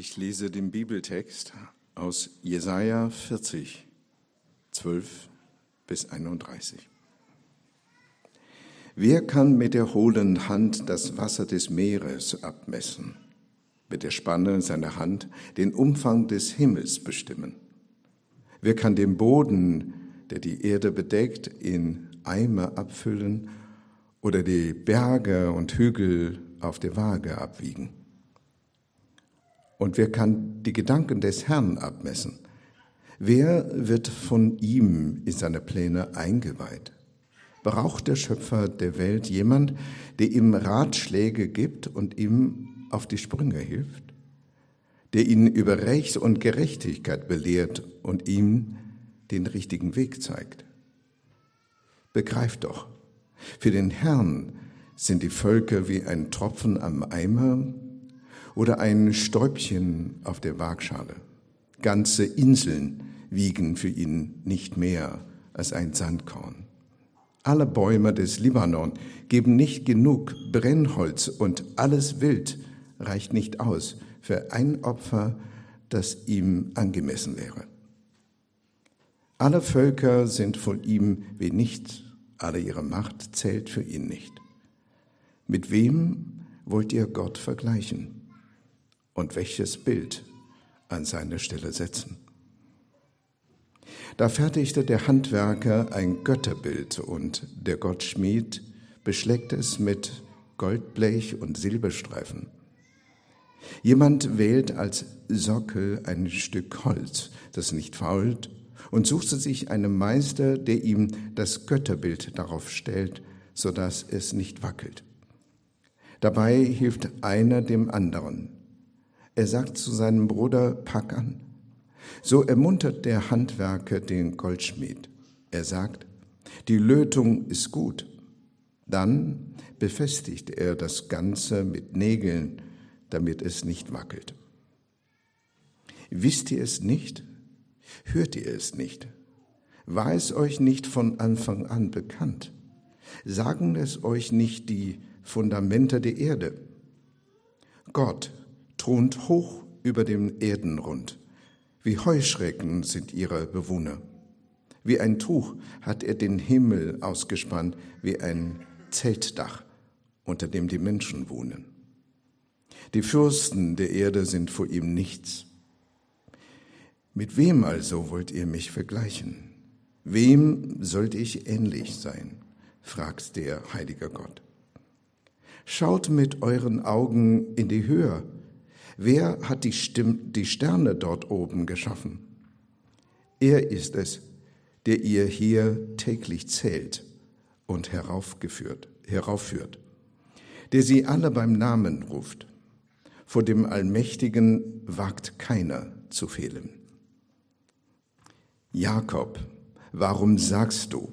Ich lese den Bibeltext aus Jesaja 40, 12 bis 31. Wer kann mit der hohlen Hand das Wasser des Meeres abmessen, mit der Spanne seiner Hand den Umfang des Himmels bestimmen? Wer kann den Boden, der die Erde bedeckt, in Eimer abfüllen oder die Berge und Hügel auf der Waage abwiegen? Und wer kann die Gedanken des Herrn abmessen? Wer wird von ihm in seine Pläne eingeweiht? Braucht der Schöpfer der Welt jemand, der ihm Ratschläge gibt und ihm auf die Sprünge hilft? Der ihn über Recht und Gerechtigkeit belehrt und ihm den richtigen Weg zeigt? Begreift doch, für den Herrn sind die Völker wie ein Tropfen am Eimer oder ein Stäubchen auf der Waagschale. Ganze Inseln wiegen für ihn nicht mehr als ein Sandkorn. Alle Bäume des Libanon geben nicht genug Brennholz und alles Wild reicht nicht aus für ein Opfer, das ihm angemessen wäre. Alle Völker sind von ihm wie nichts, alle ihre Macht zählt für ihn nicht. Mit wem wollt ihr Gott vergleichen? Und welches Bild an seine Stelle setzen. Da fertigte der Handwerker ein Götterbild und der Gottschmied beschlägt es mit Goldblech und Silberstreifen. Jemand wählt als Sockel ein Stück Holz, das nicht fault, und suchte sich einen Meister, der ihm das Götterbild darauf stellt, so dass es nicht wackelt. Dabei hilft einer dem anderen. Er sagt zu seinem Bruder, pack an. So ermuntert der Handwerker den Goldschmied. Er sagt, die Lötung ist gut. Dann befestigt er das Ganze mit Nägeln, damit es nicht wackelt. Wisst ihr es nicht? Hört ihr es nicht? War es euch nicht von Anfang an bekannt? Sagen es euch nicht die Fundamente der Erde? Gott thront hoch über dem Erdenrund. Wie Heuschrecken sind ihre Bewohner. Wie ein Tuch hat er den Himmel ausgespannt, wie ein Zeltdach, unter dem die Menschen wohnen. Die Fürsten der Erde sind vor ihm nichts. Mit wem also wollt ihr mich vergleichen? Wem sollte ich ähnlich sein? fragt der heilige Gott. Schaut mit euren Augen in die Höhe Wer hat die, Stimm die Sterne dort oben geschaffen? Er ist es, der ihr hier täglich zählt und heraufgeführt, heraufführt, der sie alle beim Namen ruft. Vor dem Allmächtigen wagt keiner zu fehlen. Jakob, warum sagst du?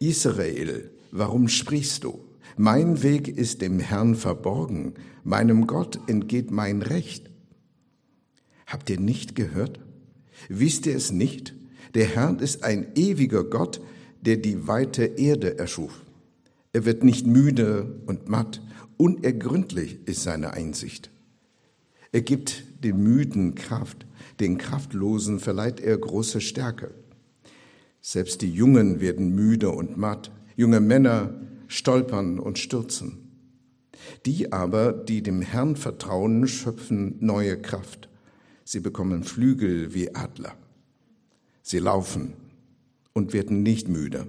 Israel, warum sprichst du? Mein Weg ist dem Herrn verborgen, meinem Gott entgeht mein Recht. Habt ihr nicht gehört? Wisst ihr es nicht? Der Herr ist ein ewiger Gott, der die weite Erde erschuf. Er wird nicht müde und matt, unergründlich ist seine Einsicht. Er gibt den Müden Kraft, den Kraftlosen verleiht er große Stärke. Selbst die Jungen werden müde und matt, junge Männer stolpern und stürzen. Die aber, die dem Herrn vertrauen, schöpfen neue Kraft. Sie bekommen Flügel wie Adler. Sie laufen und werden nicht müde.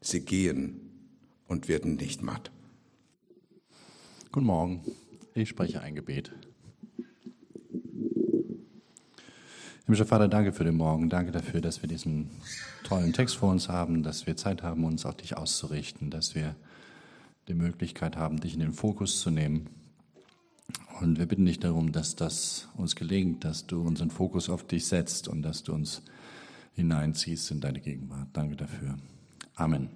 Sie gehen und werden nicht matt. Guten Morgen, ich spreche ein Gebet. Himmlischer Vater, danke für den Morgen. Danke dafür, dass wir diesen tollen Text vor uns haben, dass wir Zeit haben, uns auf dich auszurichten, dass wir die Möglichkeit haben, dich in den Fokus zu nehmen. Und wir bitten dich darum, dass das uns gelingt, dass du unseren Fokus auf dich setzt und dass du uns hineinziehst in deine Gegenwart. Danke dafür. Amen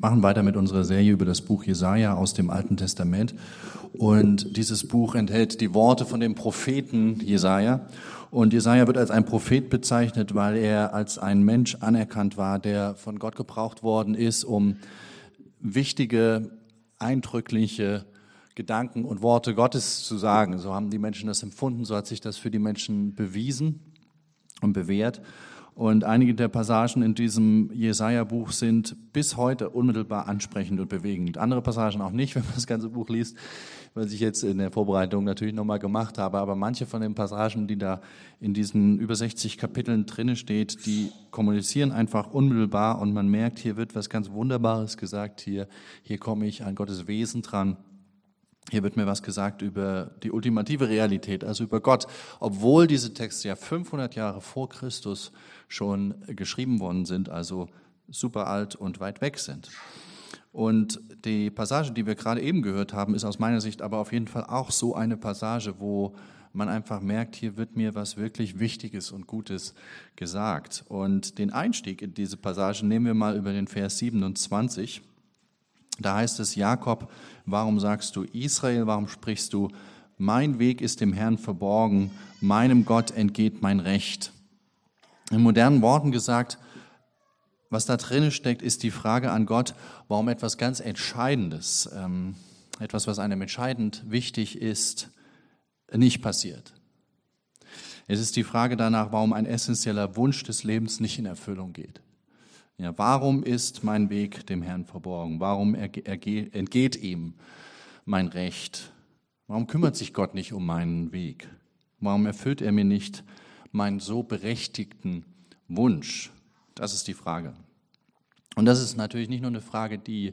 machen weiter mit unserer Serie über das Buch Jesaja aus dem Alten Testament. Und dieses Buch enthält die Worte von dem Propheten Jesaja. Und Jesaja wird als ein Prophet bezeichnet, weil er als ein Mensch anerkannt war, der von Gott gebraucht worden ist, um wichtige, eindrückliche Gedanken und Worte Gottes zu sagen. So haben die Menschen das empfunden, so hat sich das für die Menschen bewiesen und bewährt. Und einige der Passagen in diesem Jesaja-Buch sind bis heute unmittelbar ansprechend und bewegend. Andere Passagen auch nicht, wenn man das ganze Buch liest, was ich jetzt in der Vorbereitung natürlich nochmal gemacht habe. Aber manche von den Passagen, die da in diesen über 60 Kapiteln drinne steht, die kommunizieren einfach unmittelbar und man merkt, hier wird was ganz Wunderbares gesagt. Hier, hier komme ich an Gottes Wesen dran. Hier wird mir was gesagt über die ultimative Realität, also über Gott, obwohl diese Texte ja 500 Jahre vor Christus schon geschrieben worden sind, also super alt und weit weg sind. Und die Passage, die wir gerade eben gehört haben, ist aus meiner Sicht aber auf jeden Fall auch so eine Passage, wo man einfach merkt, hier wird mir was wirklich Wichtiges und Gutes gesagt. Und den Einstieg in diese Passage nehmen wir mal über den Vers 27. Da heißt es, Jakob, warum sagst du Israel, warum sprichst du, mein Weg ist dem Herrn verborgen, meinem Gott entgeht mein Recht. In modernen Worten gesagt, was da drin steckt, ist die Frage an Gott, warum etwas ganz Entscheidendes, ähm, etwas, was einem entscheidend wichtig ist, nicht passiert. Es ist die Frage danach, warum ein essentieller Wunsch des Lebens nicht in Erfüllung geht. Ja, warum ist mein Weg dem Herrn verborgen? Warum entgeht ihm mein Recht? Warum kümmert sich Gott nicht um meinen Weg? Warum erfüllt er mir nicht meinen so berechtigten Wunsch? Das ist die Frage. Und das ist natürlich nicht nur eine Frage, die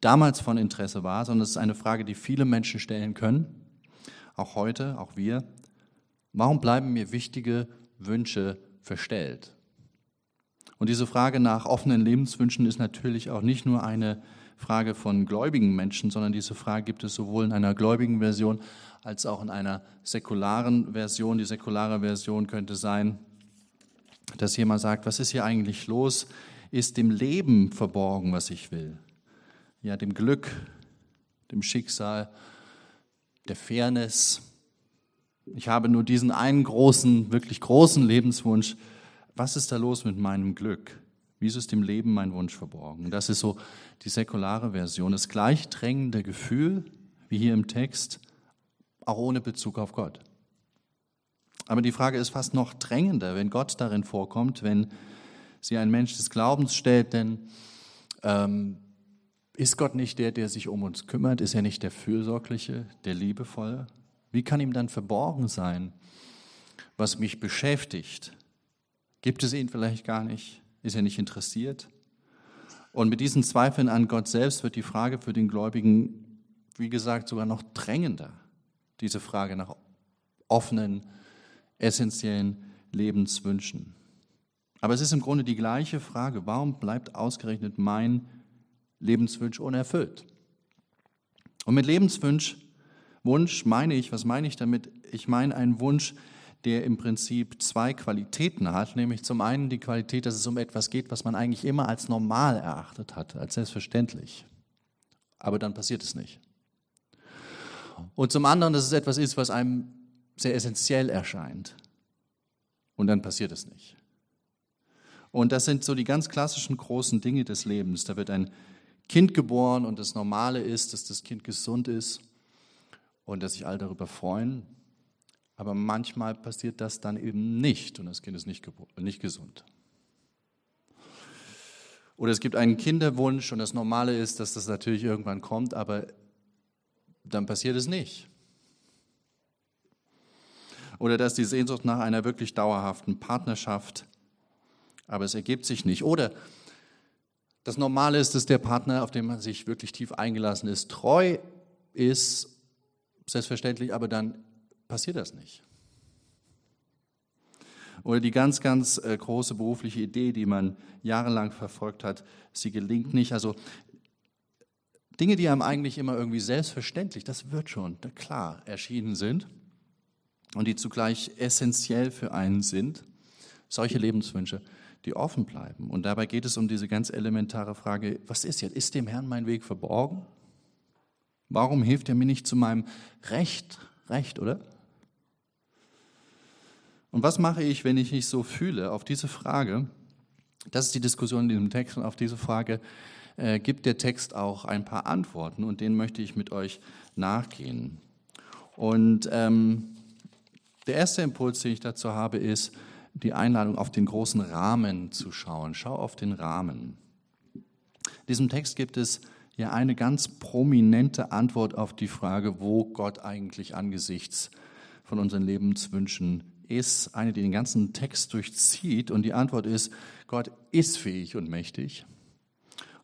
damals von Interesse war, sondern es ist eine Frage, die viele Menschen stellen können, auch heute, auch wir. Warum bleiben mir wichtige Wünsche verstellt? Und diese Frage nach offenen Lebenswünschen ist natürlich auch nicht nur eine Frage von gläubigen Menschen, sondern diese Frage gibt es sowohl in einer gläubigen Version als auch in einer säkularen Version. Die säkulare Version könnte sein, dass jemand sagt, was ist hier eigentlich los? Ist dem Leben verborgen, was ich will? Ja, dem Glück, dem Schicksal, der Fairness. Ich habe nur diesen einen großen, wirklich großen Lebenswunsch, was ist da los mit meinem Glück? Wieso ist dem Leben mein Wunsch verborgen? Das ist so die säkulare Version, das gleichdrängende Gefühl, wie hier im Text, auch ohne Bezug auf Gott. Aber die Frage ist fast noch drängender, wenn Gott darin vorkommt, wenn sie ein Mensch des Glaubens stellt, denn ähm, ist Gott nicht der, der sich um uns kümmert? Ist er nicht der Fürsorgliche, der Liebevolle? Wie kann ihm dann verborgen sein, was mich beschäftigt, Gibt es ihn vielleicht gar nicht? Ist er nicht interessiert? Und mit diesen Zweifeln an Gott selbst wird die Frage für den Gläubigen, wie gesagt, sogar noch drängender. Diese Frage nach offenen, essentiellen Lebenswünschen. Aber es ist im Grunde die gleiche Frage. Warum bleibt ausgerechnet mein Lebenswunsch unerfüllt? Und mit Lebenswunsch, Wunsch meine ich, was meine ich damit? Ich meine einen Wunsch, der im Prinzip zwei Qualitäten hat, nämlich zum einen die Qualität, dass es um etwas geht, was man eigentlich immer als normal erachtet hat, als selbstverständlich. Aber dann passiert es nicht. Und zum anderen, dass es etwas ist, was einem sehr essentiell erscheint. Und dann passiert es nicht. Und das sind so die ganz klassischen großen Dinge des Lebens. Da wird ein Kind geboren und das Normale ist, dass das Kind gesund ist und dass sich alle darüber freuen. Aber manchmal passiert das dann eben nicht und das Kind ist nicht, nicht gesund. Oder es gibt einen Kinderwunsch und das Normale ist, dass das natürlich irgendwann kommt, aber dann passiert es nicht. Oder dass die Sehnsucht nach einer wirklich dauerhaften Partnerschaft, aber es ergibt sich nicht. Oder das Normale ist, dass der Partner, auf den man sich wirklich tief eingelassen ist, treu ist, selbstverständlich, aber dann passiert das nicht. Oder die ganz, ganz äh, große berufliche Idee, die man jahrelang verfolgt hat, sie gelingt nicht. Also Dinge, die einem eigentlich immer irgendwie selbstverständlich, das wird schon klar erschienen sind und die zugleich essentiell für einen sind, solche Lebenswünsche, die offen bleiben. Und dabei geht es um diese ganz elementare Frage, was ist jetzt? Ist dem Herrn mein Weg verborgen? Warum hilft er mir nicht zu meinem Recht? Recht, oder? Und was mache ich, wenn ich mich so fühle? Auf diese Frage, das ist die Diskussion in diesem Text, und auf diese Frage äh, gibt der Text auch ein paar Antworten und denen möchte ich mit euch nachgehen. Und ähm, der erste Impuls, den ich dazu habe, ist die Einladung, auf den großen Rahmen zu schauen. Schau auf den Rahmen. In diesem Text gibt es ja eine ganz prominente Antwort auf die Frage, wo Gott eigentlich angesichts von unseren Lebenswünschen ist, eine, die den ganzen Text durchzieht. Und die Antwort ist, Gott ist fähig und mächtig.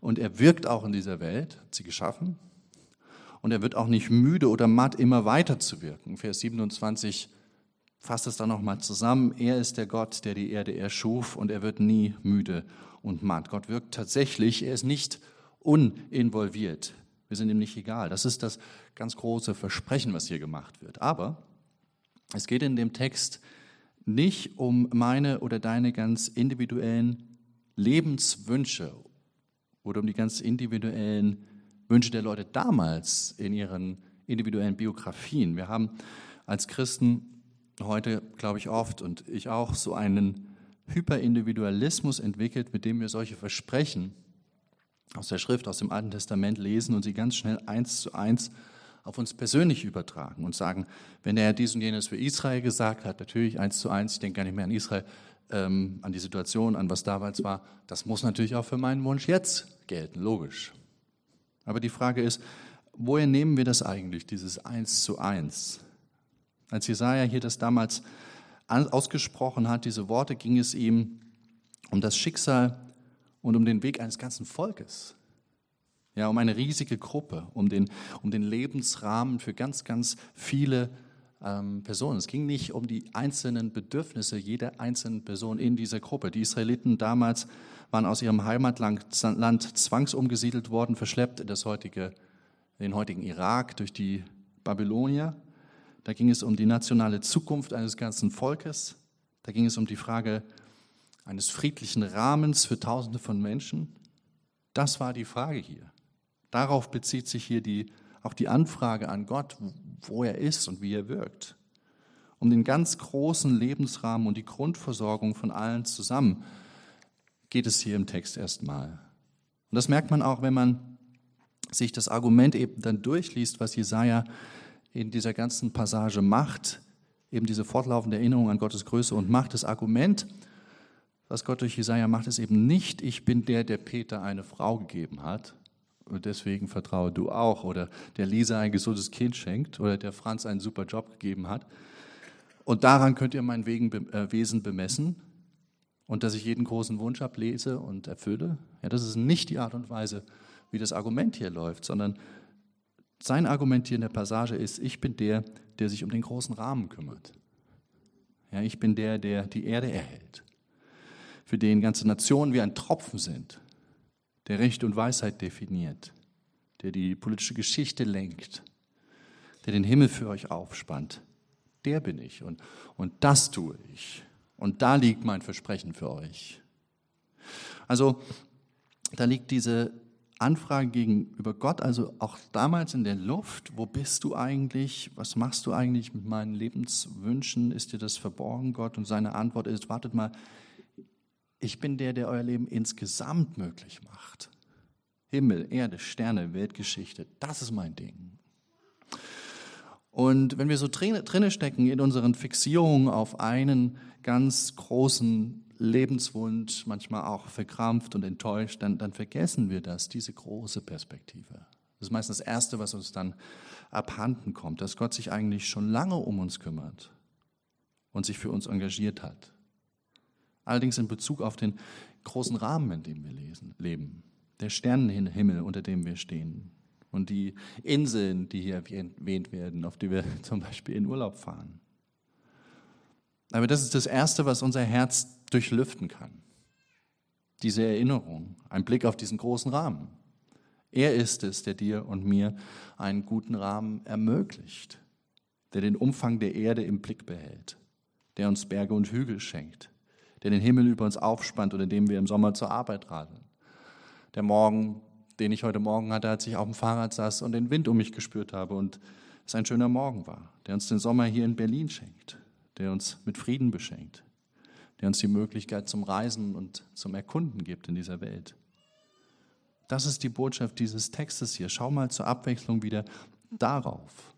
Und er wirkt auch in dieser Welt, hat sie geschaffen. Und er wird auch nicht müde oder matt, immer weiter zu wirken. Vers 27 fasst es dann nochmal zusammen. Er ist der Gott, der die Erde erschuf und er wird nie müde und matt. Gott wirkt tatsächlich, er ist nicht uninvolviert. Wir sind ihm nicht egal. Das ist das ganz große Versprechen, was hier gemacht wird. Aber es geht in dem Text nicht um meine oder deine ganz individuellen Lebenswünsche oder um die ganz individuellen Wünsche der Leute damals in ihren individuellen Biografien. Wir haben als Christen heute, glaube ich, oft und ich auch so einen Hyperindividualismus entwickelt, mit dem wir solche Versprechen aus der Schrift, aus dem Alten Testament lesen und sie ganz schnell eins zu eins auf uns persönlich übertragen und sagen, wenn er dies und jenes für Israel gesagt hat, natürlich eins zu eins, ich denke gar nicht mehr an Israel, ähm, an die Situation, an was damals war, das muss natürlich auch für meinen Wunsch jetzt gelten, logisch. Aber die Frage ist, woher nehmen wir das eigentlich, dieses eins zu eins? Als Jesaja hier das damals ausgesprochen hat, diese Worte, ging es ihm um das Schicksal und um den Weg eines ganzen Volkes. Ja, um eine riesige Gruppe, um den, um den Lebensrahmen für ganz, ganz viele ähm, Personen. Es ging nicht um die einzelnen Bedürfnisse jeder einzelnen Person in dieser Gruppe. Die Israeliten damals waren aus ihrem Heimatland zwangsumgesiedelt worden, verschleppt in das heutige, den heutigen Irak durch die Babylonier. Da ging es um die nationale Zukunft eines ganzen Volkes. Da ging es um die Frage eines friedlichen Rahmens für Tausende von Menschen. Das war die Frage hier. Darauf bezieht sich hier die, auch die Anfrage an Gott, wo er ist und wie er wirkt. Um den ganz großen Lebensrahmen und die Grundversorgung von allen zusammen geht es hier im Text erstmal. Und das merkt man auch, wenn man sich das Argument eben dann durchliest, was Jesaja in dieser ganzen Passage macht, eben diese fortlaufende Erinnerung an Gottes Größe und Macht. Das Argument, was Gott durch Jesaja macht, ist eben nicht, ich bin der, der Peter eine Frau gegeben hat, und deswegen vertraue du auch. Oder der Lisa ein gesundes Kind schenkt oder der Franz einen super Job gegeben hat. Und daran könnt ihr mein äh, Wesen bemessen und dass ich jeden großen Wunsch ablese und erfülle. Ja, das ist nicht die Art und Weise, wie das Argument hier läuft, sondern sein Argument hier in der Passage ist, ich bin der, der sich um den großen Rahmen kümmert. Ja, ich bin der, der die Erde erhält, für den ganze Nationen wie ein Tropfen sind der Recht und Weisheit definiert, der die politische Geschichte lenkt, der den Himmel für euch aufspannt. Der bin ich und, und das tue ich. Und da liegt mein Versprechen für euch. Also da liegt diese Anfrage gegenüber Gott, also auch damals in der Luft, wo bist du eigentlich, was machst du eigentlich mit meinen Lebenswünschen, ist dir das verborgen, Gott? Und seine Antwort ist, wartet mal, ich bin der, der euer Leben insgesamt möglich macht. Himmel, Erde, Sterne, Weltgeschichte, das ist mein Ding. Und wenn wir so drinne stecken in unseren Fixierungen auf einen ganz großen Lebenswunsch, manchmal auch verkrampft und enttäuscht, dann, dann vergessen wir das, diese große Perspektive. Das ist meistens das Erste, was uns dann abhanden kommt, dass Gott sich eigentlich schon lange um uns kümmert und sich für uns engagiert hat. Allerdings in Bezug auf den großen Rahmen, in dem wir lesen, leben. Der Sternenhimmel, unter dem wir stehen. Und die Inseln, die hier erwähnt werden, auf die wir zum Beispiel in Urlaub fahren. Aber das ist das Erste, was unser Herz durchlüften kann. Diese Erinnerung, ein Blick auf diesen großen Rahmen. Er ist es, der dir und mir einen guten Rahmen ermöglicht, der den Umfang der Erde im Blick behält, der uns Berge und Hügel schenkt, der den Himmel über uns aufspannt und in dem wir im Sommer zur Arbeit radeln. Der Morgen, den ich heute Morgen hatte, als ich auf dem Fahrrad saß und den Wind um mich gespürt habe und es ein schöner Morgen war, der uns den Sommer hier in Berlin schenkt, der uns mit Frieden beschenkt, der uns die Möglichkeit zum Reisen und zum Erkunden gibt in dieser Welt. Das ist die Botschaft dieses Textes hier. Schau mal zur Abwechslung wieder darauf.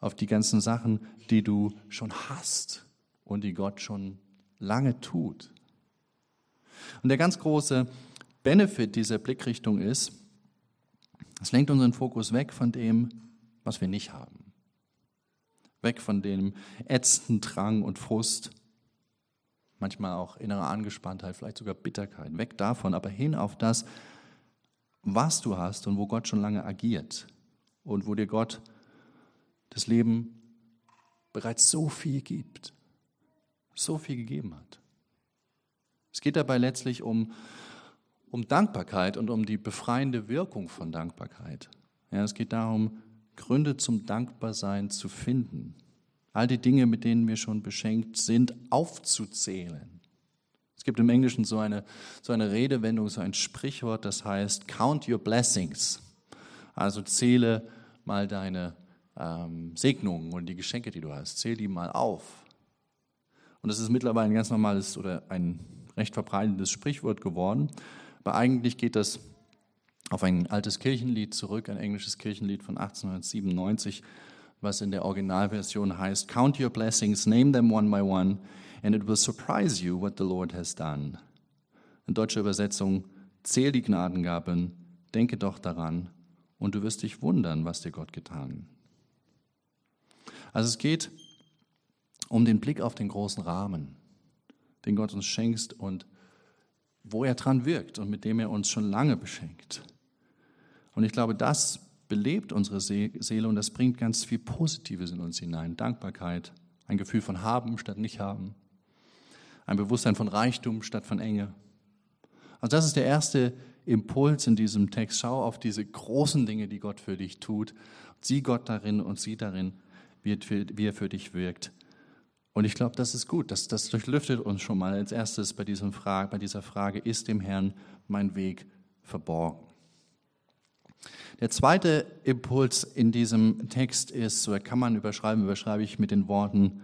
Auf die ganzen Sachen, die du schon hast und die Gott schon lange tut. Und der ganz große Benefit dieser Blickrichtung ist, es lenkt unseren Fokus weg von dem, was wir nicht haben. Weg von dem ätzenden Drang und Frust, manchmal auch innere Angespanntheit, vielleicht sogar Bitterkeit. Weg davon, aber hin auf das, was du hast und wo Gott schon lange agiert und wo dir Gott das Leben bereits so viel gibt, so viel gegeben hat. Es geht dabei letztlich um, um Dankbarkeit und um die befreiende Wirkung von Dankbarkeit. Ja, es geht darum, Gründe zum Dankbarsein zu finden. All die Dinge, mit denen wir schon beschenkt sind, aufzuzählen. Es gibt im Englischen so eine, so eine Redewendung, so ein Sprichwort, das heißt, count your blessings. Also zähle mal deine ähm, Segnungen und die Geschenke, die du hast. Zähl die mal auf. Und das ist mittlerweile ein ganz normales oder ein recht verbreitetes Sprichwort geworden. Aber eigentlich geht das auf ein altes Kirchenlied zurück, ein englisches Kirchenlied von 1897, was in der Originalversion heißt, Count your blessings, name them one by one, and it will surprise you what the Lord has done. In deutscher Übersetzung, zähl die Gnadengaben, denke doch daran, und du wirst dich wundern, was dir Gott getan. Also es geht um den Blick auf den großen Rahmen, den Gott uns schenkt und wo er dran wirkt und mit dem er uns schon lange beschenkt. Und ich glaube, das belebt unsere Seele und das bringt ganz viel Positives in uns hinein. Dankbarkeit, ein Gefühl von haben statt nicht haben, ein Bewusstsein von Reichtum statt von Enge. Also das ist der erste Impuls in diesem Text. Schau auf diese großen Dinge, die Gott für dich tut. Sieh Gott darin und sieh darin, wie er für dich wirkt. Und ich glaube, das ist gut. Das, das durchlüftet uns schon mal als erstes bei, diesem Frage, bei dieser Frage, ist dem Herrn mein Weg verborgen? Der zweite Impuls in diesem Text ist, so kann man überschreiben, überschreibe ich mit den Worten,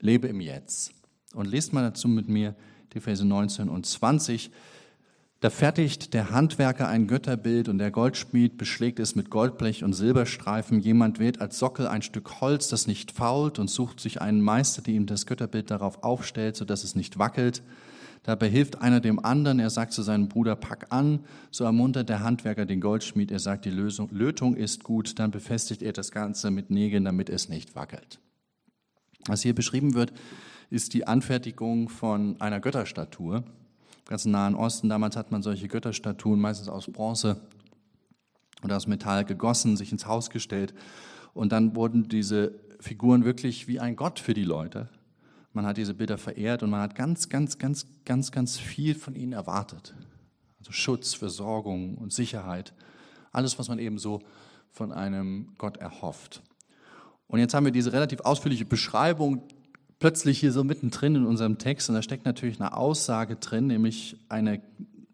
lebe im Jetzt. Und lest mal dazu mit mir die Verse 19 und 20. Da fertigt der Handwerker ein Götterbild und der Goldschmied beschlägt es mit Goldblech und Silberstreifen. Jemand wählt als Sockel ein Stück Holz, das nicht fault und sucht sich einen Meister, der ihm das Götterbild darauf aufstellt, sodass es nicht wackelt. Dabei hilft einer dem anderen. Er sagt zu seinem Bruder, pack an. So ermuntert der Handwerker den Goldschmied. Er sagt, die Lösung, Lötung ist gut. Dann befestigt er das Ganze mit Nägeln, damit es nicht wackelt. Was hier beschrieben wird, ist die Anfertigung von einer Götterstatue. Ganzen Nahen Osten, damals hat man solche Götterstatuen meistens aus Bronze oder aus Metall gegossen, sich ins Haus gestellt. Und dann wurden diese Figuren wirklich wie ein Gott für die Leute. Man hat diese Bilder verehrt und man hat ganz, ganz, ganz, ganz, ganz viel von ihnen erwartet. Also Schutz, Versorgung und Sicherheit. Alles, was man eben so von einem Gott erhofft. Und jetzt haben wir diese relativ ausführliche Beschreibung plötzlich hier so mittendrin in unserem Text und da steckt natürlich eine Aussage drin, nämlich eine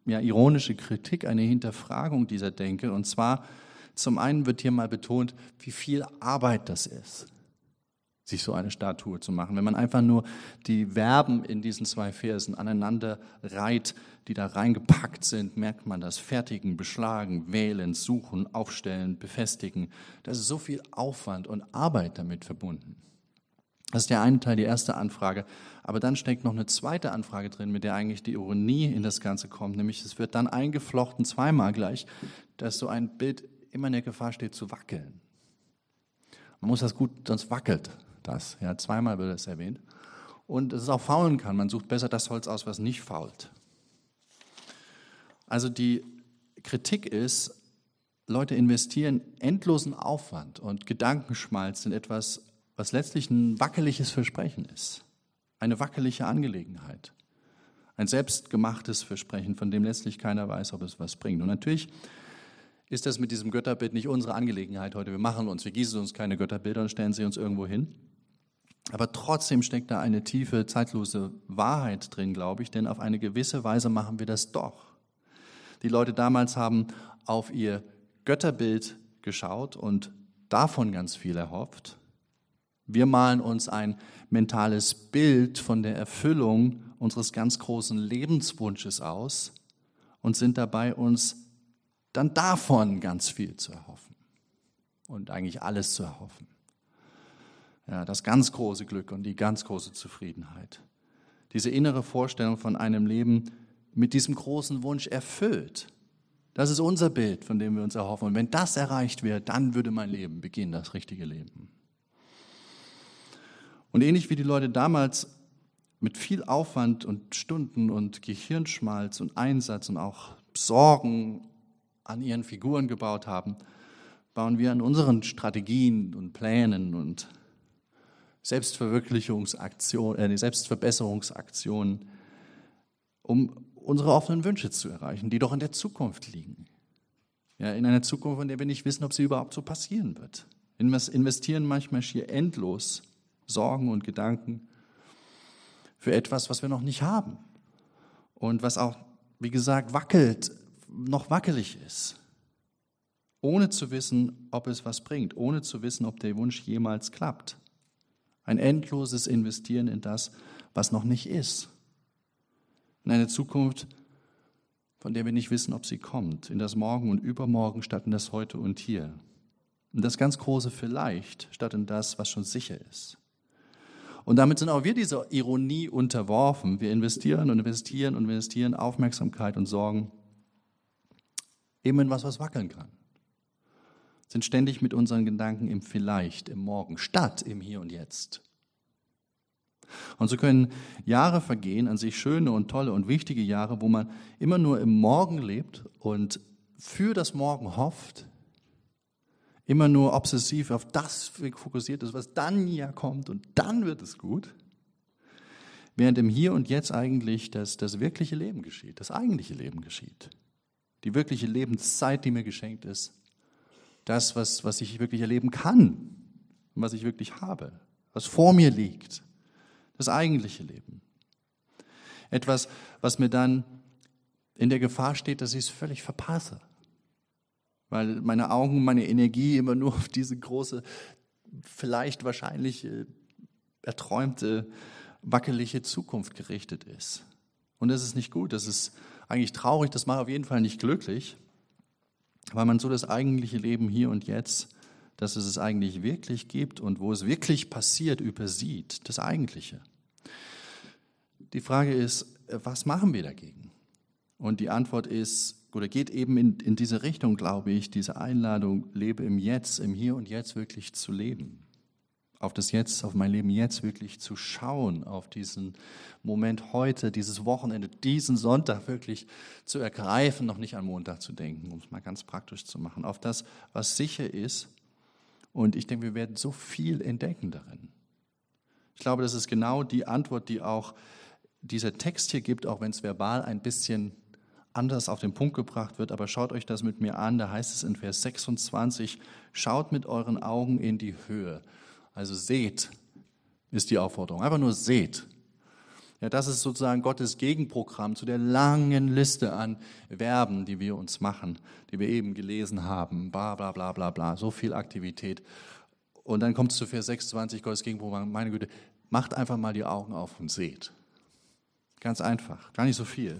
ja, ironische Kritik, eine Hinterfragung dieser Denke. Und zwar zum einen wird hier mal betont, wie viel Arbeit das ist sich so eine Statue zu machen. Wenn man einfach nur die Verben in diesen zwei Versen aneinander reiht, die da reingepackt sind, merkt man das. Fertigen, beschlagen, wählen, suchen, aufstellen, befestigen. Da ist so viel Aufwand und Arbeit damit verbunden. Das ist der eine Teil, die erste Anfrage. Aber dann steckt noch eine zweite Anfrage drin, mit der eigentlich die Ironie in das Ganze kommt. Nämlich es wird dann eingeflochten, zweimal gleich, dass so ein Bild immer in der Gefahr steht zu wackeln. Man muss das gut, sonst wackelt das. Ja, zweimal wird es erwähnt. Und dass es auch faulen kann. Man sucht besser das Holz aus, was nicht fault. Also die Kritik ist, Leute investieren endlosen Aufwand und Gedankenschmalz in etwas, was letztlich ein wackeliges Versprechen ist. Eine wackelige Angelegenheit. Ein selbstgemachtes Versprechen, von dem letztlich keiner weiß, ob es was bringt. Und natürlich ist das mit diesem Götterbild nicht unsere Angelegenheit heute. Wir machen uns, wir gießen uns keine Götterbilder und stellen sie uns irgendwo hin. Aber trotzdem steckt da eine tiefe, zeitlose Wahrheit drin, glaube ich, denn auf eine gewisse Weise machen wir das doch. Die Leute damals haben auf ihr Götterbild geschaut und davon ganz viel erhofft. Wir malen uns ein mentales Bild von der Erfüllung unseres ganz großen Lebenswunsches aus und sind dabei uns dann davon ganz viel zu erhoffen und eigentlich alles zu erhoffen. Ja, das ganz große Glück und die ganz große Zufriedenheit. Diese innere Vorstellung von einem Leben mit diesem großen Wunsch erfüllt. Das ist unser Bild, von dem wir uns erhoffen. Und wenn das erreicht wird, dann würde mein Leben beginnen, das richtige Leben. Und ähnlich wie die Leute damals mit viel Aufwand und Stunden und Gehirnschmalz und Einsatz und auch Sorgen an ihren Figuren gebaut haben, bauen wir an unseren Strategien und Plänen und Selbstverwirklichungsaktionen, äh, Selbstverbesserungsaktionen, um unsere offenen Wünsche zu erreichen, die doch in der Zukunft liegen. Ja, in einer Zukunft, von der wir nicht wissen, ob sie überhaupt so passieren wird. Wir investieren manchmal schier endlos Sorgen und Gedanken für etwas, was wir noch nicht haben und was auch, wie gesagt, wackelt, noch wackelig ist, ohne zu wissen, ob es was bringt, ohne zu wissen, ob der Wunsch jemals klappt. Ein endloses Investieren in das, was noch nicht ist. In eine Zukunft, von der wir nicht wissen, ob sie kommt. In das Morgen und Übermorgen statt in das Heute und Hier. In das ganz große Vielleicht statt in das, was schon sicher ist. Und damit sind auch wir dieser Ironie unterworfen. Wir investieren und investieren und investieren Aufmerksamkeit und Sorgen eben in was, was wackeln kann. Sind ständig mit unseren Gedanken im Vielleicht, im Morgen, statt im Hier und Jetzt. Und so können Jahre vergehen, an sich schöne und tolle und wichtige Jahre, wo man immer nur im Morgen lebt und für das Morgen hofft, immer nur obsessiv auf das fokussiert ist, was dann ja kommt und dann wird es gut, während im Hier und Jetzt eigentlich das, das wirkliche Leben geschieht, das eigentliche Leben geschieht. Die wirkliche Lebenszeit, die mir geschenkt ist, das, was, was ich wirklich erleben kann, was ich wirklich habe, was vor mir liegt, das eigentliche Leben. Etwas, was mir dann in der Gefahr steht, dass ich es völlig verpasse weil meine Augen, meine Energie immer nur auf diese große, vielleicht wahrscheinlich äh, erträumte, wackelige Zukunft gerichtet ist. Und das ist nicht gut, das ist eigentlich traurig, das macht auf jeden Fall nicht glücklich, weil man so das eigentliche Leben hier und jetzt, dass es es eigentlich wirklich gibt und wo es wirklich passiert, übersieht, das Eigentliche. Die Frage ist, äh, was machen wir dagegen? Und die Antwort ist, oder geht eben in, in diese Richtung, glaube ich, diese Einladung, lebe im Jetzt, im Hier und Jetzt wirklich zu leben. Auf das Jetzt, auf mein Leben jetzt wirklich zu schauen, auf diesen Moment heute, dieses Wochenende, diesen Sonntag wirklich zu ergreifen, noch nicht an Montag zu denken, um es mal ganz praktisch zu machen, auf das, was sicher ist. Und ich denke, wir werden so viel entdecken darin. Ich glaube, das ist genau die Antwort, die auch dieser Text hier gibt, auch wenn es verbal ein bisschen anders auf den Punkt gebracht wird, aber schaut euch das mit mir an. Da heißt es in Vers 26, schaut mit euren Augen in die Höhe. Also seht, ist die Aufforderung. Einfach nur seht. Ja, das ist sozusagen Gottes Gegenprogramm zu der langen Liste an Verben, die wir uns machen, die wir eben gelesen haben. Bla, bla, bla, bla, bla. So viel Aktivität. Und dann kommt es zu Vers 26, Gottes Gegenprogramm. Meine Güte, macht einfach mal die Augen auf und seht. Ganz einfach. Gar nicht so viel.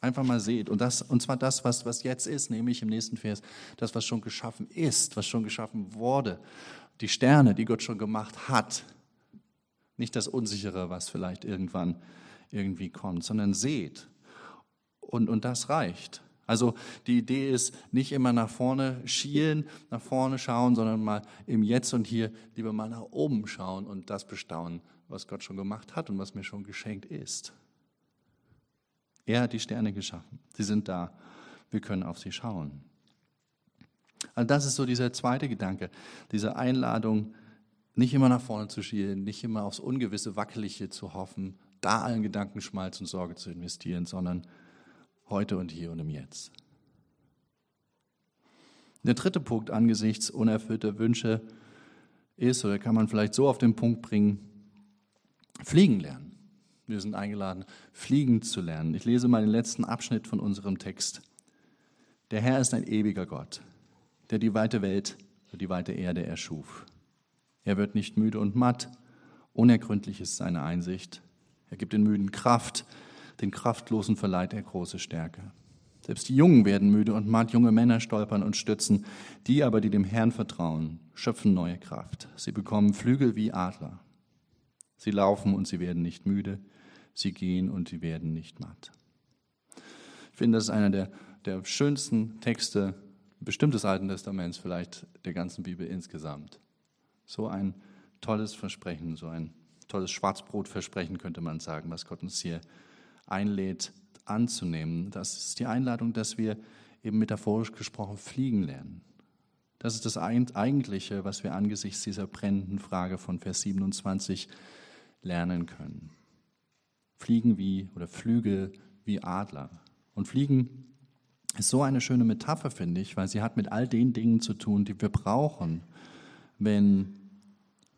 Einfach mal seht. Und, das, und zwar das, was, was jetzt ist, nämlich im nächsten Vers, das, was schon geschaffen ist, was schon geschaffen wurde. Die Sterne, die Gott schon gemacht hat. Nicht das Unsichere, was vielleicht irgendwann irgendwie kommt, sondern seht. Und, und das reicht. Also die Idee ist nicht immer nach vorne schielen, nach vorne schauen, sondern mal im Jetzt und Hier lieber mal nach oben schauen und das bestaunen, was Gott schon gemacht hat und was mir schon geschenkt ist. Er hat die Sterne geschaffen. Sie sind da. Wir können auf sie schauen. Also das ist so dieser zweite Gedanke, diese Einladung, nicht immer nach vorne zu schielen, nicht immer aufs Ungewisse, Wackelige zu hoffen, da allen Gedankenschmalz und Sorge zu investieren, sondern heute und hier und im Jetzt. Der dritte Punkt angesichts unerfüllter Wünsche ist, oder kann man vielleicht so auf den Punkt bringen, fliegen lernen. Wir sind eingeladen, fliegen zu lernen. Ich lese mal den letzten Abschnitt von unserem Text. Der Herr ist ein ewiger Gott, der die weite Welt und die weite Erde erschuf. Er wird nicht müde und matt, unergründlich ist seine Einsicht. Er gibt den Müden Kraft, den Kraftlosen verleiht er große Stärke. Selbst die Jungen werden müde und matt, junge Männer stolpern und stürzen. Die aber, die dem Herrn vertrauen, schöpfen neue Kraft. Sie bekommen Flügel wie Adler. Sie laufen und sie werden nicht müde. Sie gehen und sie werden nicht matt. Ich finde, das ist einer der, der schönsten Texte, bestimmt des Alten Testaments, vielleicht der ganzen Bibel insgesamt. So ein tolles Versprechen, so ein tolles Schwarzbrotversprechen könnte man sagen, was Gott uns hier einlädt anzunehmen. Das ist die Einladung, dass wir eben metaphorisch gesprochen fliegen lernen. Das ist das Eigentliche, was wir angesichts dieser brennenden Frage von Vers 27 lernen können. Fliegen wie oder Flüge wie Adler. Und Fliegen ist so eine schöne Metapher, finde ich, weil sie hat mit all den Dingen zu tun, die wir brauchen, wenn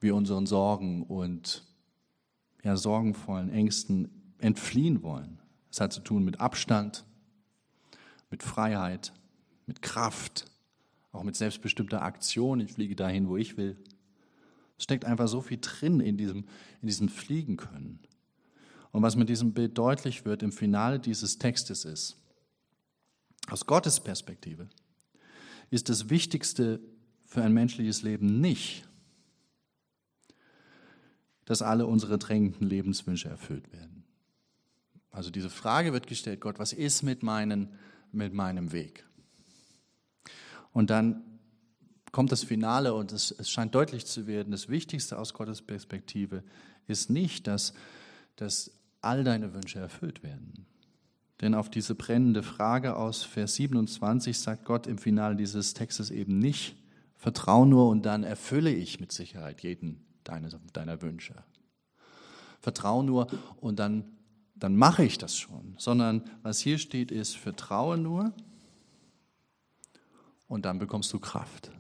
wir unseren Sorgen und ja, sorgenvollen Ängsten entfliehen wollen. Es hat zu tun mit Abstand, mit Freiheit, mit Kraft, auch mit selbstbestimmter Aktion. Ich fliege dahin, wo ich will. Es steckt einfach so viel drin in diesem, in diesem Fliegen können. Und was mit diesem Bild deutlich wird im Finale dieses Textes ist, aus Gottes Perspektive ist das Wichtigste für ein menschliches Leben nicht, dass alle unsere drängenden Lebenswünsche erfüllt werden. Also diese Frage wird gestellt, Gott, was ist mit, meinen, mit meinem Weg? Und dann kommt das Finale und es, es scheint deutlich zu werden, das Wichtigste aus Gottes Perspektive ist nicht, dass, dass all deine Wünsche erfüllt werden. Denn auf diese brennende Frage aus Vers 27 sagt Gott im Finale dieses Textes eben nicht, vertrau nur und dann erfülle ich mit Sicherheit jeden deiner, deiner Wünsche. Vertrau nur und dann dann mache ich das schon, sondern was hier steht ist, vertraue nur und dann bekommst du Kraft.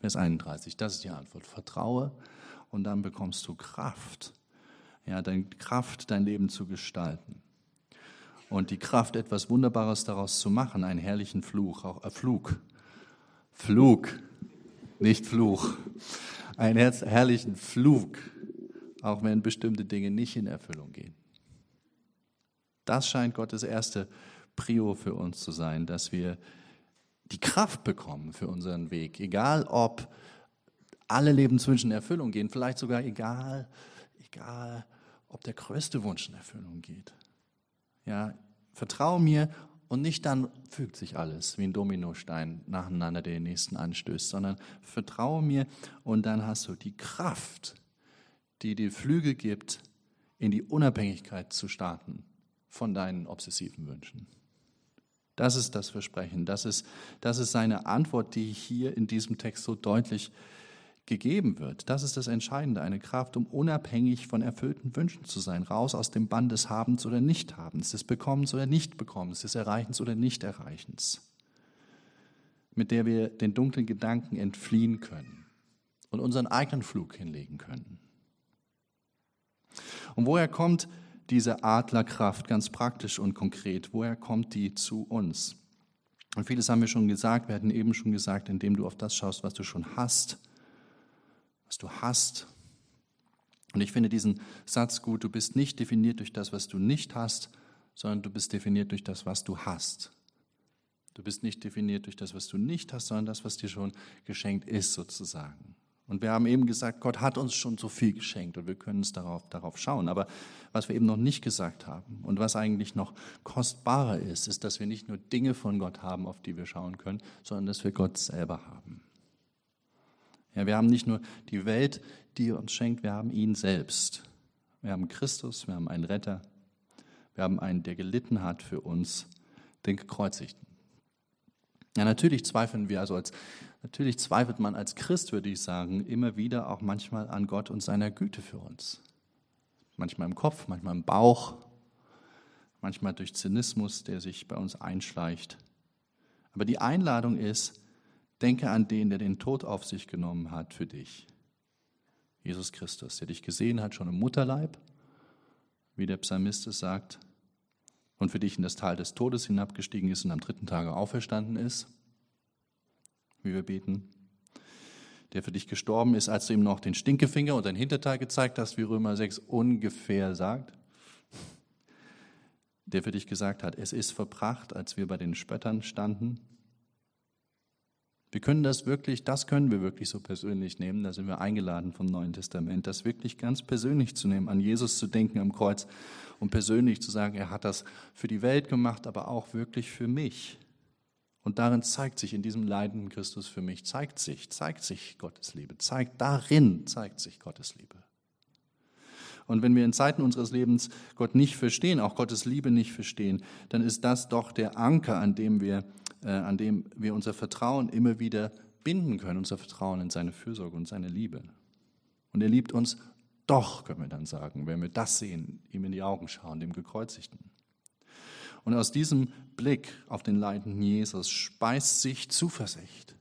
Vers 31, das ist die Antwort. Vertraue und dann bekommst du Kraft. Ja, deine Kraft, dein Leben zu gestalten. Und die Kraft, etwas Wunderbares daraus zu machen, einen herrlichen Fluch, auch äh, Flug. Flug, nicht Fluch. Einen herrlichen Flug, auch wenn bestimmte Dinge nicht in Erfüllung gehen. Das scheint Gottes erste Prio für uns zu sein, dass wir die Kraft bekommen für unseren Weg, egal ob alle Lebenswünsche in Erfüllung gehen, vielleicht sogar egal, egal, ob der größte Wunsch in Erfüllung geht. Ja, vertraue mir und nicht dann fügt sich alles wie ein Dominostein nacheinander, der den nächsten anstößt, sondern vertraue mir und dann hast du die Kraft, die dir Flügel gibt, in die Unabhängigkeit zu starten von deinen obsessiven Wünschen. Das ist das Versprechen. Das ist, das ist seine Antwort, die hier in diesem Text so deutlich gegeben wird. Das ist das Entscheidende, eine Kraft, um unabhängig von erfüllten Wünschen zu sein, raus aus dem Band des Habens oder Nichthabens, des Bekommens oder Nichtbekommens, des Erreichens oder Nichterreichens, mit der wir den dunklen Gedanken entfliehen können und unseren eigenen Flug hinlegen können. Und woher kommt diese Adlerkraft ganz praktisch und konkret? Woher kommt die zu uns? Und vieles haben wir schon gesagt, wir hatten eben schon gesagt, indem du auf das schaust, was du schon hast, was du hast. Und ich finde diesen Satz gut, du bist nicht definiert durch das, was du nicht hast, sondern du bist definiert durch das, was du hast. Du bist nicht definiert durch das, was du nicht hast, sondern das, was dir schon geschenkt ist, sozusagen. Und wir haben eben gesagt, Gott hat uns schon so viel geschenkt und wir können es darauf, darauf schauen. Aber was wir eben noch nicht gesagt haben und was eigentlich noch kostbarer ist, ist, dass wir nicht nur Dinge von Gott haben, auf die wir schauen können, sondern dass wir Gott selber haben. Ja, wir haben nicht nur die Welt, die uns schenkt, wir haben ihn selbst. Wir haben Christus, wir haben einen Retter, wir haben einen, der gelitten hat für uns, den Gekreuzigten. Ja, natürlich zweifeln wir also als Natürlich zweifelt man als Christ, würde ich sagen, immer wieder auch manchmal an Gott und seiner Güte für uns. Manchmal im Kopf, manchmal im Bauch, manchmal durch Zynismus, der sich bei uns einschleicht. Aber die Einladung ist, denke an den, der den Tod auf sich genommen hat für dich. Jesus Christus, der dich gesehen hat schon im Mutterleib, wie der Psalmist es sagt, und für dich in das Tal des Todes hinabgestiegen ist und am dritten Tage auferstanden ist wie wir beten, der für dich gestorben ist, als du ihm noch den Stinkefinger und dein Hinterteil gezeigt hast, wie Römer 6 ungefähr sagt, der für dich gesagt hat, es ist verbracht, als wir bei den Spöttern standen? Wir können das wirklich, das können wir wirklich so persönlich nehmen, da sind wir eingeladen vom Neuen Testament, das wirklich ganz persönlich zu nehmen, an Jesus zu denken am Kreuz und persönlich zu sagen, er hat das für die Welt gemacht, aber auch wirklich für mich. Und darin zeigt sich, in diesem leidenden Christus für mich, zeigt sich, zeigt sich Gottes Liebe, zeigt darin, zeigt sich Gottes Liebe. Und wenn wir in Zeiten unseres Lebens Gott nicht verstehen, auch Gottes Liebe nicht verstehen, dann ist das doch der Anker, an dem wir, an dem wir unser Vertrauen immer wieder binden können, unser Vertrauen in seine Fürsorge und seine Liebe. Und er liebt uns doch, können wir dann sagen, wenn wir das sehen, ihm in die Augen schauen, dem Gekreuzigten. Und aus diesem Blick auf den leidenden Jesus speist sich Zuversicht.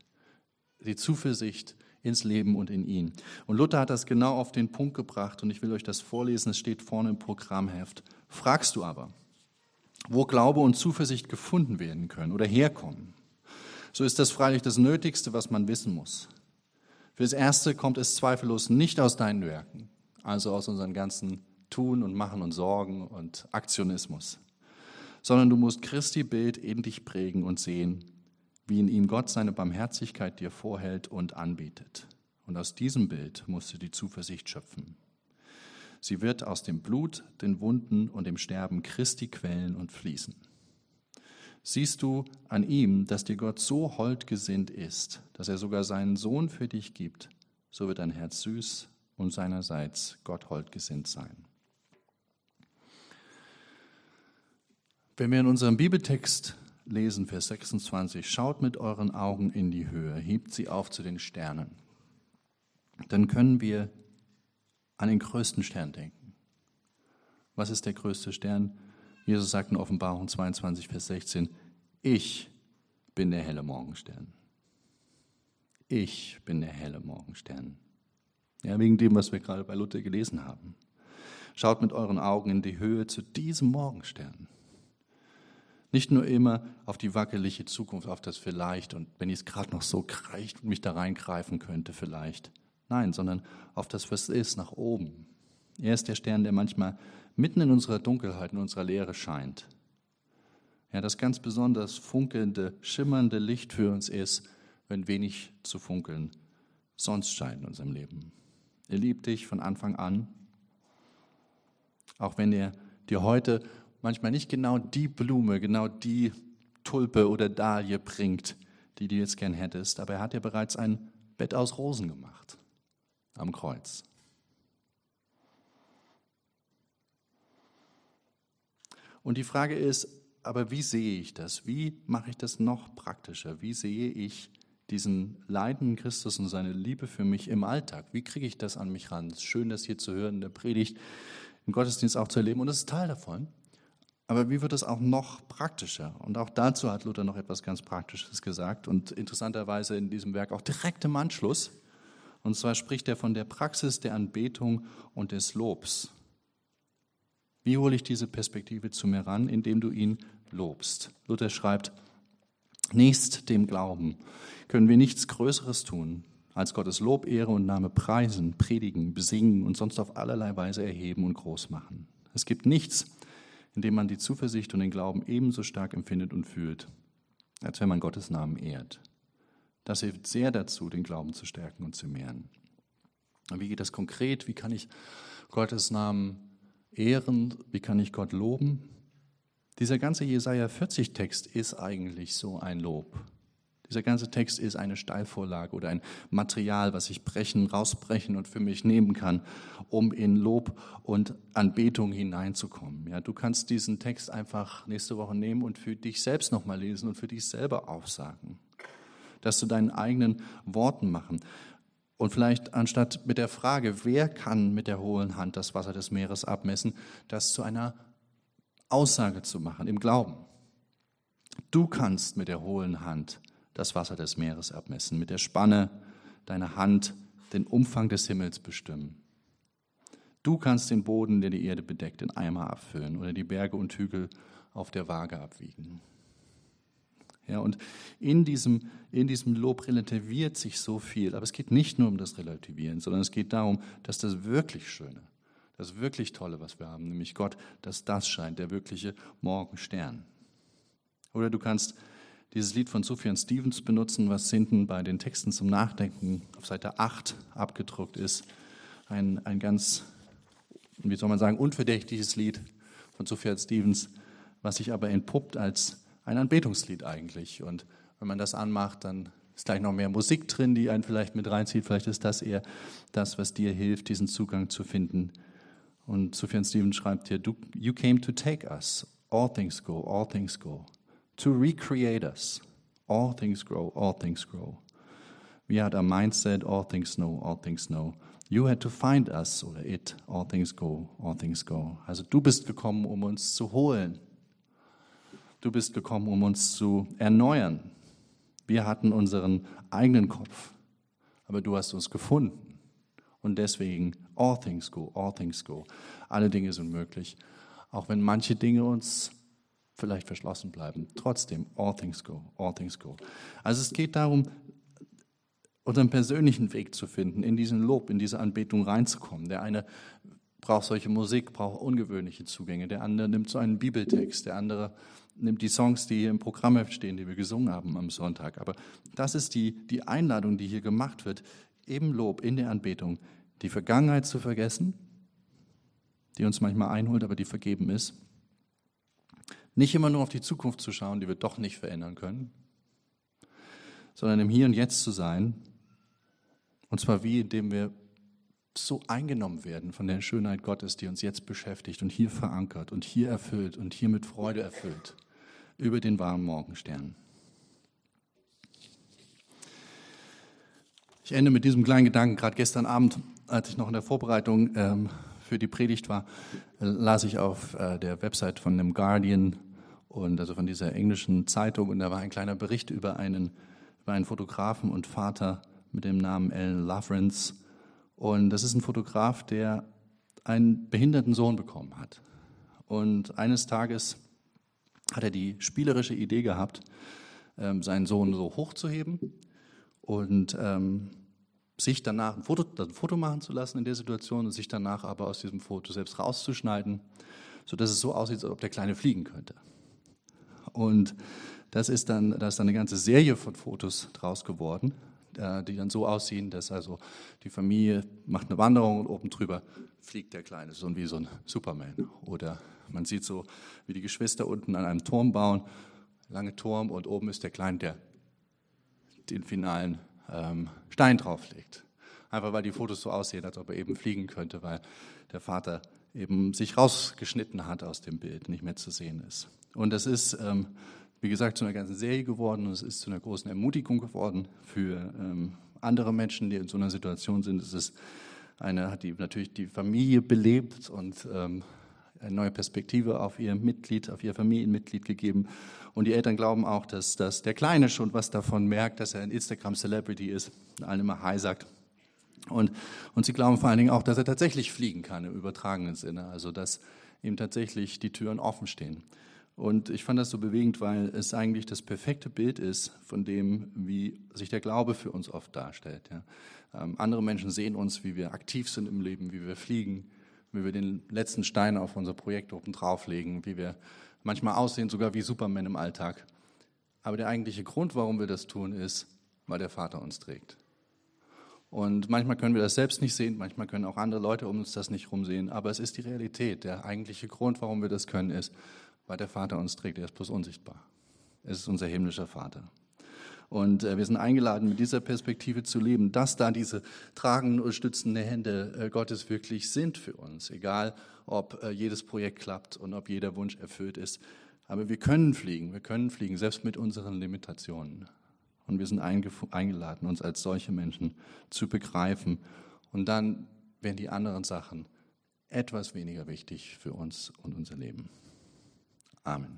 Die Zuversicht ins Leben und in ihn. Und Luther hat das genau auf den Punkt gebracht und ich will euch das vorlesen, es steht vorne im Programmheft. Fragst du aber, wo Glaube und Zuversicht gefunden werden können oder herkommen, so ist das freilich das Nötigste, was man wissen muss. Fürs Erste kommt es zweifellos nicht aus deinen Werken, also aus unseren ganzen Tun und Machen und Sorgen und Aktionismus, sondern du musst Christi Bild in dich prägen und sehen, wie in ihm Gott seine Barmherzigkeit dir vorhält und anbietet. Und aus diesem Bild musst du die Zuversicht schöpfen. Sie wird aus dem Blut, den Wunden und dem Sterben Christi quellen und fließen. Siehst du an ihm, dass dir Gott so holdgesinnt ist, dass er sogar seinen Sohn für dich gibt, so wird dein Herz süß und seinerseits Gott holdgesinnt sein. Wenn wir in unserem Bibeltext lesen, Vers 26, schaut mit euren Augen in die Höhe, hebt sie auf zu den Sternen. Dann können wir an den größten Stern denken. Was ist der größte Stern? Jesus sagt in Offenbarung 22, Vers 16, ich bin der helle Morgenstern. Ich bin der helle Morgenstern. Ja, wegen dem, was wir gerade bei Luther gelesen haben. Schaut mit euren Augen in die Höhe zu diesem Morgenstern. Nicht nur immer auf die wackelige Zukunft, auf das vielleicht und wenn ich es gerade noch so kreicht und mich da reingreifen könnte vielleicht. Nein, sondern auf das, was ist, nach oben. Er ist der Stern, der manchmal mitten in unserer Dunkelheit, in unserer Leere scheint. Ja, das ganz besonders funkelnde, schimmernde Licht für uns ist, wenn wenig zu funkeln sonst scheint in unserem Leben. Er liebt dich von Anfang an, auch wenn er dir heute manchmal nicht genau die Blume, genau die Tulpe oder Dahlie bringt, die du jetzt gern hättest, aber er hat dir bereits ein Bett aus Rosen gemacht am Kreuz. Und die Frage ist, aber wie sehe ich das? Wie mache ich das noch praktischer? Wie sehe ich diesen leidenden Christus und seine Liebe für mich im Alltag? Wie kriege ich das an mich ran? Es ist schön, das hier zu hören in der Predigt, im Gottesdienst auch zu erleben und das ist Teil davon. Aber wie wird es auch noch praktischer? Und auch dazu hat Luther noch etwas ganz Praktisches gesagt und interessanterweise in diesem Werk auch direkt im Anschluss. Und zwar spricht er von der Praxis der Anbetung und des Lobs. Wie hole ich diese Perspektive zu mir ran, indem du ihn lobst? Luther schreibt, nächst dem Glauben können wir nichts Größeres tun, als Gottes Lob, Ehre und Name preisen, predigen, besingen und sonst auf allerlei Weise erheben und groß machen. Es gibt nichts, indem man die Zuversicht und den Glauben ebenso stark empfindet und fühlt, als wenn man Gottes Namen ehrt. Das hilft sehr dazu, den Glauben zu stärken und zu mehren. Und wie geht das konkret? Wie kann ich Gottes Namen ehren? Wie kann ich Gott loben? Dieser ganze Jesaja 40 Text ist eigentlich so ein Lob. Dieser ganze Text ist eine Steilvorlage oder ein Material, was ich brechen, rausbrechen und für mich nehmen kann, um in Lob und Anbetung hineinzukommen. Ja, du kannst diesen Text einfach nächste Woche nehmen und für dich selbst nochmal lesen und für dich selber aufsagen. Das zu deinen eigenen Worten machen. Und vielleicht anstatt mit der Frage, wer kann mit der hohlen Hand das Wasser des Meeres abmessen, das zu einer Aussage zu machen im Glauben. Du kannst mit der hohlen Hand das Wasser des Meeres abmessen, mit der Spanne deiner Hand den Umfang des Himmels bestimmen. Du kannst den Boden, der die Erde bedeckt, in Eimer abfüllen oder die Berge und Hügel auf der Waage abwiegen. Ja, und in diesem, in diesem Lob relativiert sich so viel. Aber es geht nicht nur um das Relativieren, sondern es geht darum, dass das wirklich Schöne, Das wirklich Tolle, was wir haben, nämlich Gott, dass das scheint, der wirkliche Morgenstern. Oder du kannst dieses Lied von Sufjan Stevens benutzen, was hinten bei den Texten zum Nachdenken auf Seite 8 abgedruckt ist. Ein, ein ganz, wie soll man sagen, unverdächtiges Lied von Sufjan Stevens, was sich aber entpuppt als ein Anbetungslied eigentlich. Und wenn man das anmacht, dann ist gleich noch mehr Musik drin, die einen vielleicht mit reinzieht. Vielleicht ist das eher das, was dir hilft, diesen Zugang zu finden. Und Sufjan Stevens schreibt hier, You came to take us. All things go, all things go. To recreate us. All things grow, all things grow. We had a mindset, all things know, all things know. You had to find us oder it, all things go, all things go. Also du bist gekommen, um uns zu holen. Du bist gekommen, um uns zu erneuern. Wir hatten unseren eigenen Kopf, aber du hast uns gefunden. Und deswegen, all things go, all things go. Alle Dinge sind möglich. Auch wenn manche Dinge uns vielleicht verschlossen bleiben. Trotzdem, all things go, all things go. Also es geht darum, unseren persönlichen Weg zu finden, in diesen Lob, in diese Anbetung reinzukommen. Der eine braucht solche Musik, braucht ungewöhnliche Zugänge. Der andere nimmt so einen Bibeltext. Der andere nimmt die Songs, die hier im Programm stehen, die wir gesungen haben am Sonntag. Aber das ist die, die Einladung, die hier gemacht wird, im Lob, in der Anbetung, die Vergangenheit zu vergessen, die uns manchmal einholt, aber die vergeben ist. Nicht immer nur auf die Zukunft zu schauen, die wir doch nicht verändern können, sondern im Hier und Jetzt zu sein. Und zwar wie, indem wir so eingenommen werden von der Schönheit Gottes, die uns jetzt beschäftigt und hier verankert und hier erfüllt und hier mit Freude erfüllt über den warmen Morgenstern. Ich ende mit diesem kleinen Gedanken. Gerade gestern Abend, als ich noch in der Vorbereitung ähm, für die Predigt war, äh, las ich auf äh, der Website von dem Guardian und also von dieser englischen Zeitung und da war ein kleiner Bericht über einen, über einen Fotografen und Vater mit dem Namen Alan Lawrence. Und das ist ein Fotograf, der einen behinderten Sohn bekommen hat. Und eines Tages hat er die spielerische Idee gehabt, ähm, seinen Sohn so hochzuheben und ähm, sich danach ein Foto, ein Foto machen zu lassen in der Situation und sich danach aber aus diesem Foto selbst rauszuschneiden, sodass es so aussieht, als ob der Kleine fliegen könnte. Und das ist dann, da ist dann eine ganze Serie von Fotos draus geworden, die dann so aussehen, dass also die Familie macht eine Wanderung und oben drüber fliegt der Kleine, so wie so ein Superman. Oder man sieht so, wie die Geschwister unten an einem Turm bauen, lange Turm und oben ist der Kleine, der den finalen ähm, Stein drauflegt. Einfach weil die Fotos so aussehen, als ob er eben fliegen könnte, weil der Vater eben sich rausgeschnitten hat aus dem Bild, nicht mehr zu sehen ist. Und das ist, ähm, wie gesagt, zu einer ganzen Serie geworden und es ist zu einer großen Ermutigung geworden für ähm, andere Menschen, die in so einer Situation sind. Es ist eine, hat die natürlich die Familie belebt und ähm, eine neue Perspektive auf ihr Mitglied, auf ihr Familienmitglied gegeben. Und die Eltern glauben auch, dass, dass der Kleine schon was davon merkt, dass er ein Instagram-Celebrity ist, allen immer Hi sagt. Und, und sie glauben vor allen Dingen auch, dass er tatsächlich fliegen kann im übertragenen Sinne, also dass ihm tatsächlich die Türen offen stehen. Und ich fand das so bewegend, weil es eigentlich das perfekte Bild ist von dem, wie sich der Glaube für uns oft darstellt. Ja. Ähm, andere Menschen sehen uns, wie wir aktiv sind im Leben, wie wir fliegen, wie wir den letzten Stein auf unser Projekt oben drauflegen, wie wir manchmal aussehen, sogar wie Superman im Alltag. Aber der eigentliche Grund, warum wir das tun, ist, weil der Vater uns trägt. Und manchmal können wir das selbst nicht sehen, manchmal können auch andere Leute um uns das nicht rumsehen, aber es ist die Realität. Der eigentliche Grund, warum wir das können, ist, weil der Vater uns trägt. Er ist bloß unsichtbar. Es ist unser himmlischer Vater. Und äh, wir sind eingeladen, mit dieser Perspektive zu leben, dass da diese tragenden und stützenden Hände äh, Gottes wirklich sind für uns, egal ob äh, jedes Projekt klappt und ob jeder Wunsch erfüllt ist. Aber wir können fliegen, wir können fliegen, selbst mit unseren Limitationen. Und wir sind eingeladen, uns als solche Menschen zu begreifen. Und dann werden die anderen Sachen etwas weniger wichtig für uns und unser Leben. Amen.